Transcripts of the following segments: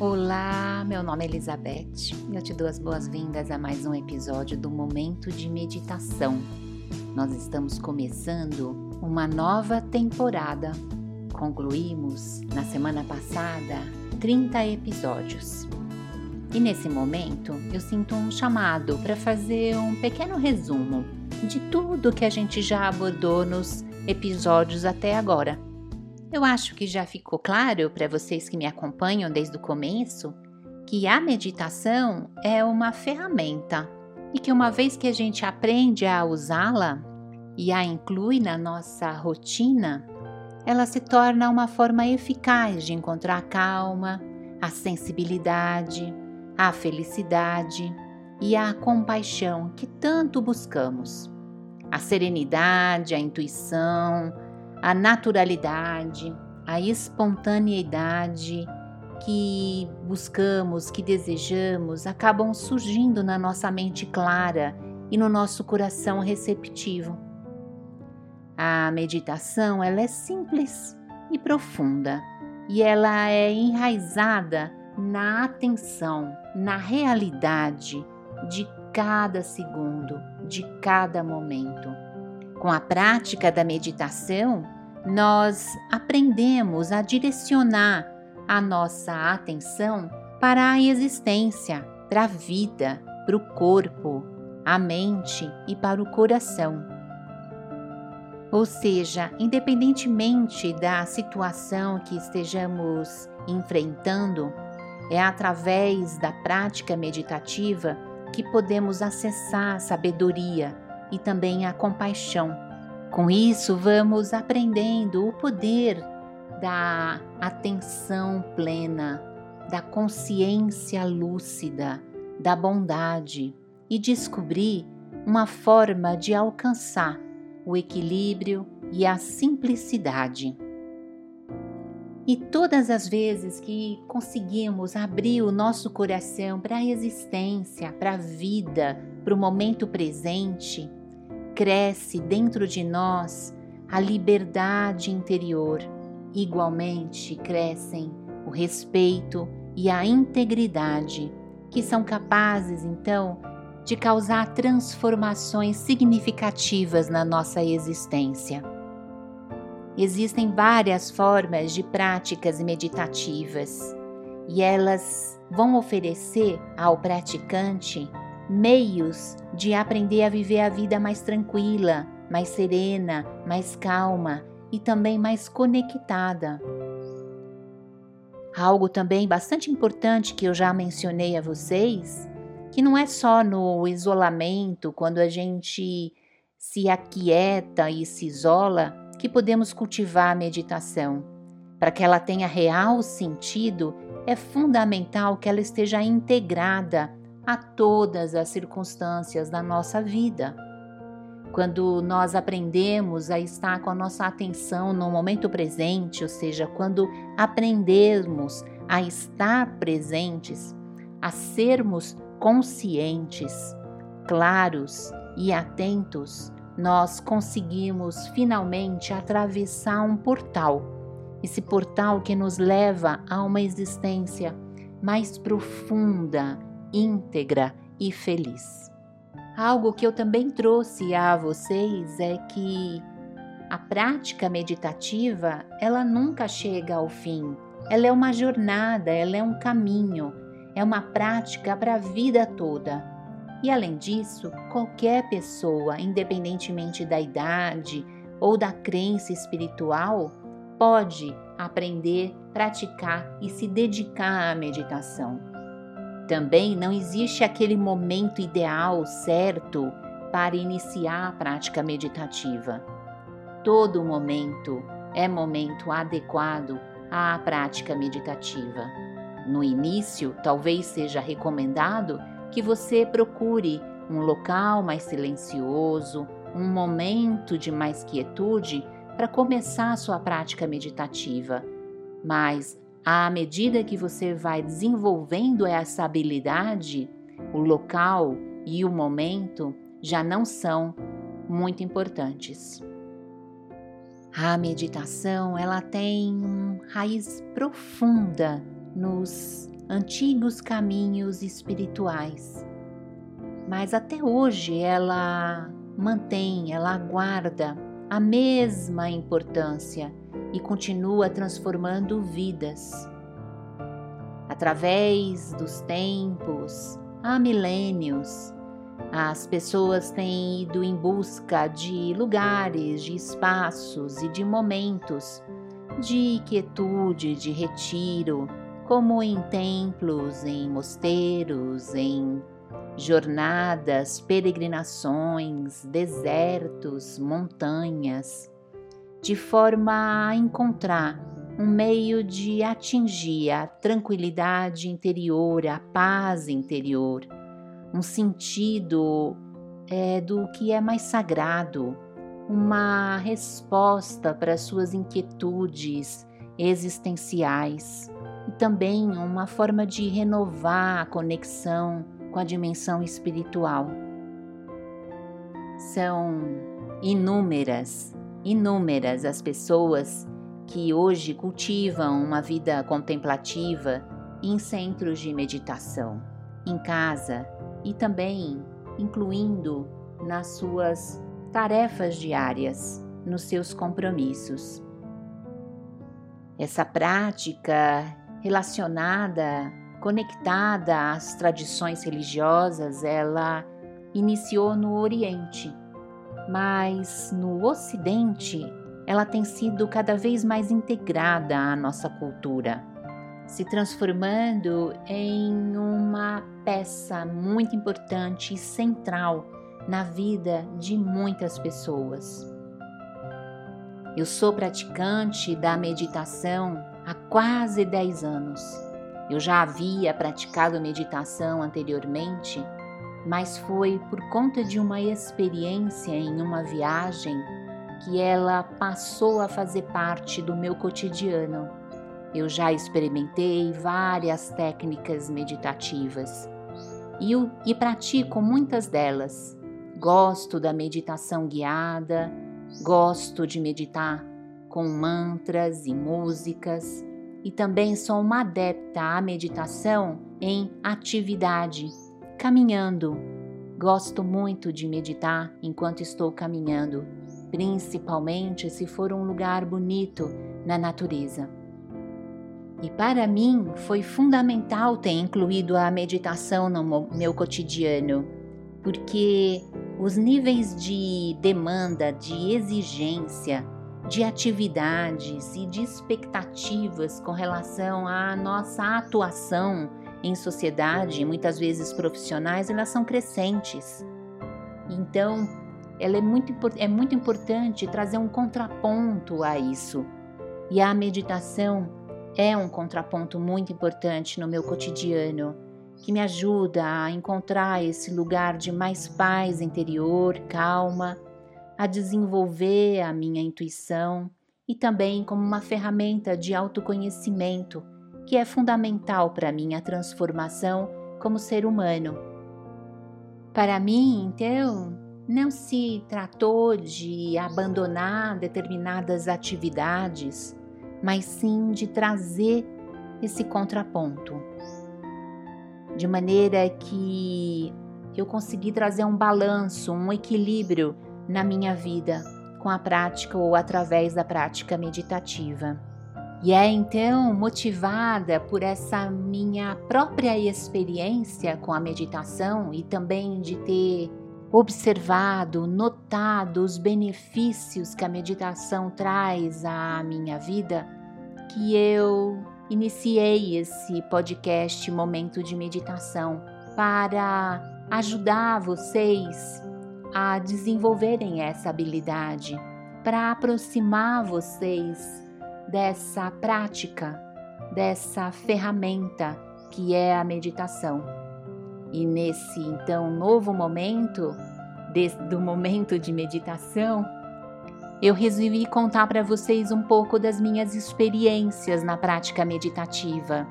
Olá, meu nome é Elizabeth e eu te dou as boas-vindas a mais um episódio do Momento de Meditação. Nós estamos começando uma nova temporada. Concluímos na semana passada 30 episódios. E nesse momento eu sinto um chamado para fazer um pequeno resumo de tudo que a gente já abordou nos episódios até agora. Eu acho que já ficou claro para vocês que me acompanham desde o começo que a meditação é uma ferramenta e que uma vez que a gente aprende a usá-la e a inclui na nossa rotina, ela se torna uma forma eficaz de encontrar a calma, a sensibilidade, a felicidade e a compaixão que tanto buscamos. A serenidade, a intuição, a naturalidade, a espontaneidade que buscamos, que desejamos, acabam surgindo na nossa mente clara e no nosso coração receptivo. A meditação ela é simples e profunda e ela é enraizada na atenção, na realidade de cada segundo, de cada momento. Com a prática da meditação, nós aprendemos a direcionar a nossa atenção para a existência, para a vida, para o corpo, a mente e para o coração. Ou seja, independentemente da situação que estejamos enfrentando, é através da prática meditativa que podemos acessar a sabedoria e também a compaixão. Com isso, vamos aprendendo o poder da atenção plena, da consciência lúcida, da bondade e descobrir uma forma de alcançar o equilíbrio e a simplicidade. E todas as vezes que conseguimos abrir o nosso coração para a existência, para a vida, para o momento presente, cresce dentro de nós a liberdade interior. Igualmente crescem o respeito e a integridade, que são capazes então de causar transformações significativas na nossa existência. Existem várias formas de práticas meditativas e elas vão oferecer ao praticante meios de aprender a viver a vida mais tranquila, mais serena, mais calma e também mais conectada. Algo também bastante importante que eu já mencionei a vocês, que não é só no isolamento, quando a gente se aquieta e se isola, que podemos cultivar a meditação. Para que ela tenha real sentido, é fundamental que ela esteja integrada a todas as circunstâncias da nossa vida. Quando nós aprendemos a estar com a nossa atenção no momento presente, ou seja, quando aprendemos a estar presentes, a sermos conscientes, claros e atentos, nós conseguimos finalmente atravessar um portal. Esse portal que nos leva a uma existência mais profunda, íntegra e feliz. Algo que eu também trouxe a vocês é que a prática meditativa, ela nunca chega ao fim. Ela é uma jornada, ela é um caminho, é uma prática para a vida toda. E além disso, qualquer pessoa, independentemente da idade ou da crença espiritual, pode aprender, praticar e se dedicar à meditação. Também não existe aquele momento ideal certo para iniciar a prática meditativa. Todo momento é momento adequado à prática meditativa. No início, talvez seja recomendado que você procure um local mais silencioso, um momento de mais quietude para começar a sua prática meditativa. Mas à medida que você vai desenvolvendo essa habilidade, o local e o momento já não são muito importantes. A meditação, ela tem raiz profunda nos antigos caminhos espirituais. Mas até hoje ela mantém, ela aguarda a mesma importância e continua transformando vidas. Através dos tempos, há milênios, as pessoas têm ido em busca de lugares, de espaços e de momentos de quietude, de retiro, como em templos, em mosteiros, em jornadas, peregrinações, desertos, montanhas, de forma a encontrar um meio de atingir a tranquilidade interior, a paz interior, um sentido é, do que é mais sagrado, uma resposta para suas inquietudes existenciais e também uma forma de renovar a conexão com a dimensão espiritual. São inúmeras, inúmeras as pessoas que hoje cultivam uma vida contemplativa em centros de meditação, em casa e também incluindo nas suas tarefas diárias, nos seus compromissos. Essa prática relacionada, conectada às tradições religiosas, ela iniciou no Oriente, mas no Ocidente ela tem sido cada vez mais integrada à nossa cultura, se transformando em uma peça muito importante e central na vida de muitas pessoas. Eu sou praticante da meditação há quase 10 anos. Eu já havia praticado meditação anteriormente, mas foi por conta de uma experiência em uma viagem que ela passou a fazer parte do meu cotidiano. Eu já experimentei várias técnicas meditativas e, e pratico muitas delas. Gosto da meditação guiada, Gosto de meditar com mantras e músicas e também sou uma adepta à meditação em atividade, caminhando. Gosto muito de meditar enquanto estou caminhando, principalmente se for um lugar bonito na natureza. E para mim foi fundamental ter incluído a meditação no meu cotidiano, porque os níveis de demanda, de exigência, de atividades e de expectativas com relação à nossa atuação em sociedade, muitas vezes profissionais, elas são crescentes. Então, ela é muito, é muito importante trazer um contraponto a isso. E a meditação é um contraponto muito importante no meu cotidiano que me ajuda a encontrar esse lugar de mais paz interior, calma, a desenvolver a minha intuição e também como uma ferramenta de autoconhecimento que é fundamental para minha transformação como ser humano. Para mim, então, não se tratou de abandonar determinadas atividades, mas sim de trazer esse contraponto de maneira que eu consegui trazer um balanço, um equilíbrio na minha vida com a prática ou através da prática meditativa. E é então motivada por essa minha própria experiência com a meditação e também de ter observado, notado os benefícios que a meditação traz à minha vida, que eu iniciei esse podcast Momento de Meditação para ajudar vocês a desenvolverem essa habilidade, para aproximar vocês dessa prática, dessa ferramenta que é a meditação. E nesse então novo momento, do momento de meditação, eu resolvi contar para vocês um pouco das minhas experiências na prática meditativa.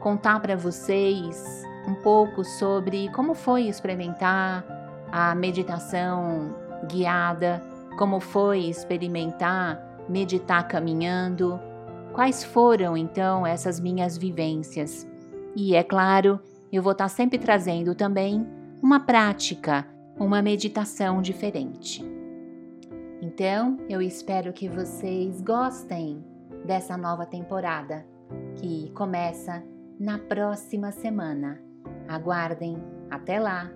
Contar para vocês um pouco sobre como foi experimentar a meditação guiada, como foi experimentar meditar caminhando, quais foram então essas minhas vivências. E é claro, eu vou estar sempre trazendo também uma prática, uma meditação diferente. Então, eu espero que vocês gostem dessa nova temporada que começa na próxima semana. Aguardem, até lá!